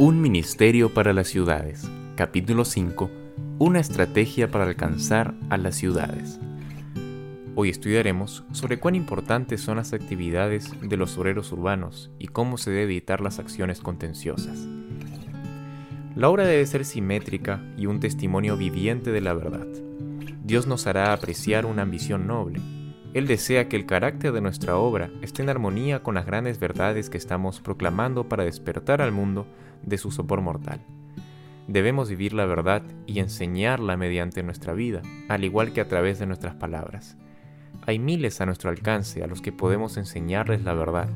Un ministerio para las ciudades. Capítulo 5. Una estrategia para alcanzar a las ciudades. Hoy estudiaremos sobre cuán importantes son las actividades de los obreros urbanos y cómo se debe evitar las acciones contenciosas. La obra debe ser simétrica y un testimonio viviente de la verdad. Dios nos hará apreciar una ambición noble. Él desea que el carácter de nuestra obra esté en armonía con las grandes verdades que estamos proclamando para despertar al mundo de su sopor mortal. Debemos vivir la verdad y enseñarla mediante nuestra vida, al igual que a través de nuestras palabras. Hay miles a nuestro alcance a los que podemos enseñarles la verdad,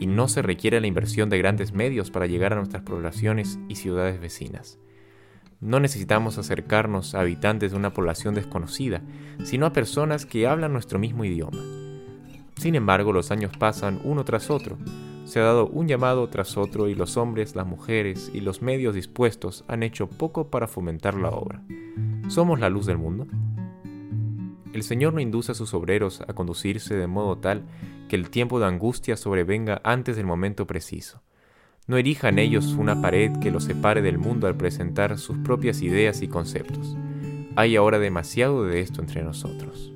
y no se requiere la inversión de grandes medios para llegar a nuestras poblaciones y ciudades vecinas. No necesitamos acercarnos a habitantes de una población desconocida, sino a personas que hablan nuestro mismo idioma. Sin embargo, los años pasan uno tras otro, se ha dado un llamado tras otro y los hombres, las mujeres y los medios dispuestos han hecho poco para fomentar la obra. ¿Somos la luz del mundo? El Señor no induce a sus obreros a conducirse de modo tal que el tiempo de angustia sobrevenga antes del momento preciso. No erijan ellos una pared que los separe del mundo al presentar sus propias ideas y conceptos. Hay ahora demasiado de esto entre nosotros.